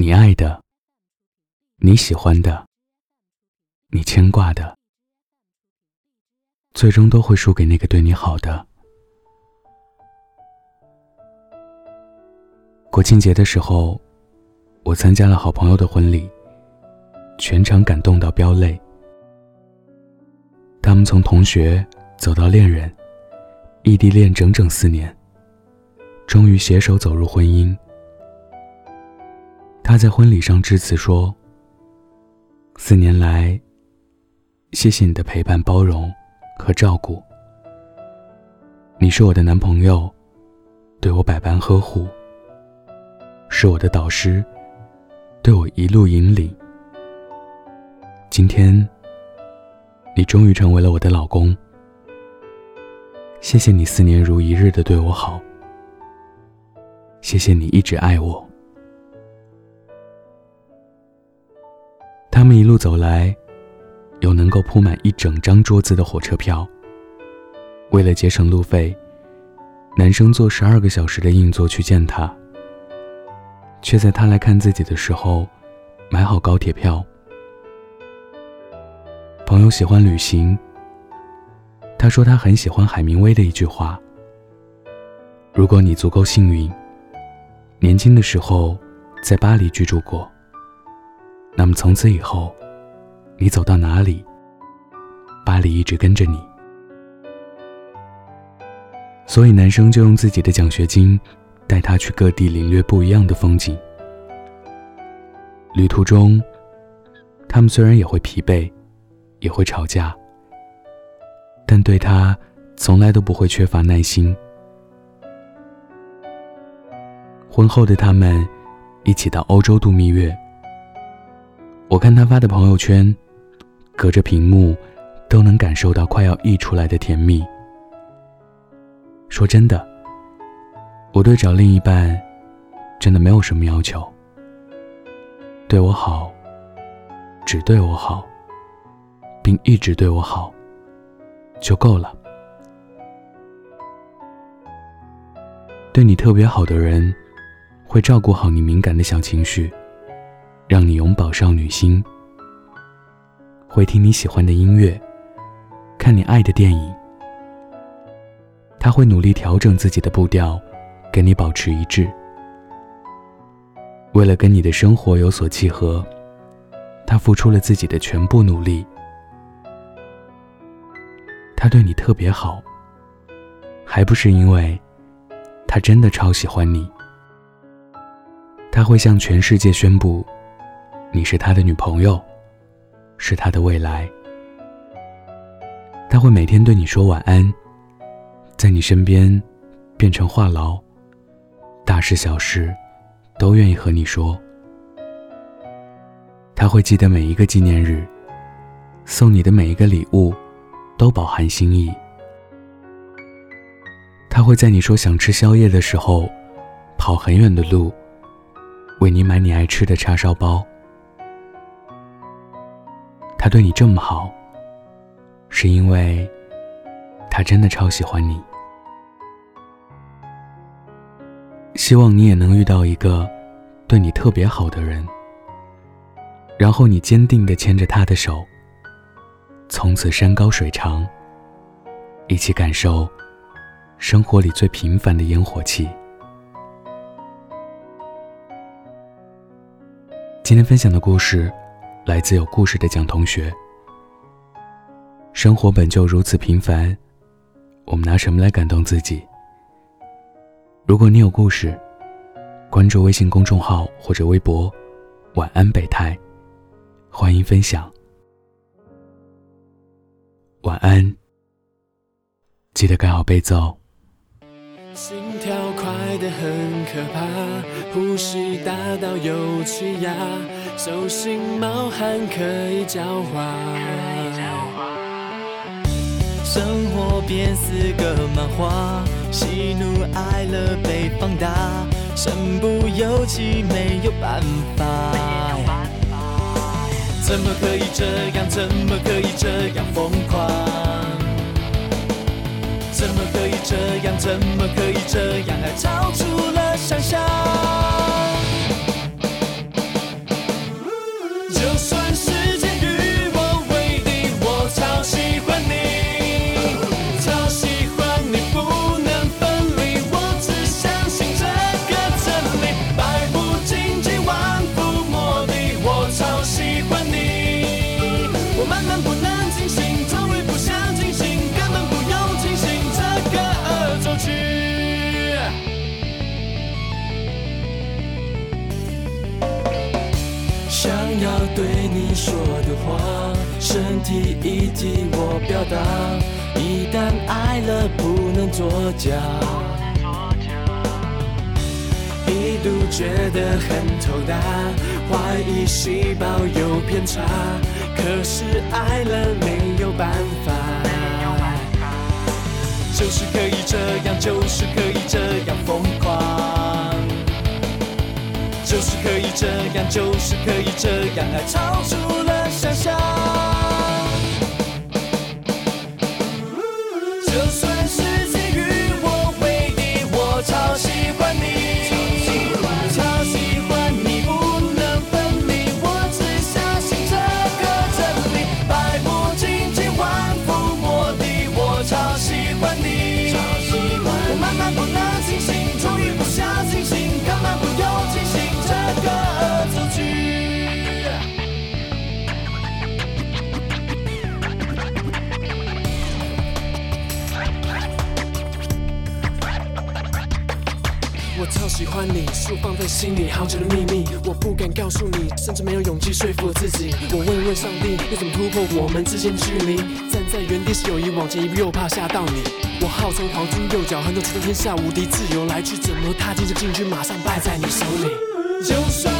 你爱的、你喜欢的、你牵挂的，最终都会输给那个对你好的。国庆节的时候，我参加了好朋友的婚礼，全场感动到飙泪。他们从同学走到恋人，异地恋整整四年，终于携手走入婚姻。他在婚礼上致辞说：“四年来，谢谢你的陪伴、包容和照顾。你是我的男朋友，对我百般呵护。”是我的导师，对我一路引领。今天，你终于成为了我的老公。谢谢你四年如一日的对我好。谢谢你一直爱我。他们一路走来，有能够铺满一整张桌子的火车票。为了节省路费，男生坐十二个小时的硬座去见她。却在他来看自己的时候，买好高铁票。朋友喜欢旅行，他说他很喜欢海明威的一句话：“如果你足够幸运，年轻的时候在巴黎居住过，那么从此以后，你走到哪里，巴黎一直跟着你。”所以男生就用自己的奖学金。带他去各地领略不一样的风景。旅途中，他们虽然也会疲惫，也会吵架，但对他从来都不会缺乏耐心。婚后的他们一起到欧洲度蜜月。我看他发的朋友圈，隔着屏幕都能感受到快要溢出来的甜蜜。说真的。我对找另一半，真的没有什么要求。对我好，只对我好，并一直对我好，就够了。对你特别好的人，会照顾好你敏感的小情绪，让你永葆少女心。会听你喜欢的音乐，看你爱的电影。他会努力调整自己的步调。跟你保持一致，为了跟你的生活有所契合，他付出了自己的全部努力。他对你特别好，还不是因为他真的超喜欢你。他会向全世界宣布，你是他的女朋友，是他的未来。他会每天对你说晚安，在你身边变成话痨。大事小事，都愿意和你说。他会记得每一个纪念日，送你的每一个礼物，都饱含心意。他会在你说想吃宵夜的时候，跑很远的路，为你买你爱吃的叉烧包。他对你这么好，是因为他真的超喜欢你。希望你也能遇到一个对你特别好的人，然后你坚定的牵着他的手，从此山高水长，一起感受生活里最平凡的烟火气。今天分享的故事来自有故事的蒋同学。生活本就如此平凡，我们拿什么来感动自己？如果你有故事，关注微信公众号或者微博“晚安北太”，欢迎分享。晚安，记得盖好被子。心跳快得很可怕，呼吸大到有气压，手心冒汗可以浇花。生活变似个漫画，喜怒哀乐被放大，身不由己没有办法。怎么可以这样？怎么可以这样疯狂？怎么可以这样？怎么可以这样？爱超出了想象。要对你说的话，身体已替我表达。一旦爱了，不能作假。一度觉得很头大，怀疑细胞有偏差，可是爱了没有办法。就是可以这样，就是可以这样疯狂，就是可以这样，就是可以这样，爱超出了想象。喜欢你，是我放在心里好久的秘密，我不敢告诉你，甚至没有勇气说服我自己。我问问上帝，要怎么突破我们之间距离？站在原地是友谊，往前一步又怕吓到你。我号称黄金右脚，横着直到天下无敌，自由来去怎么踏进这禁区，马上败在你手里。就算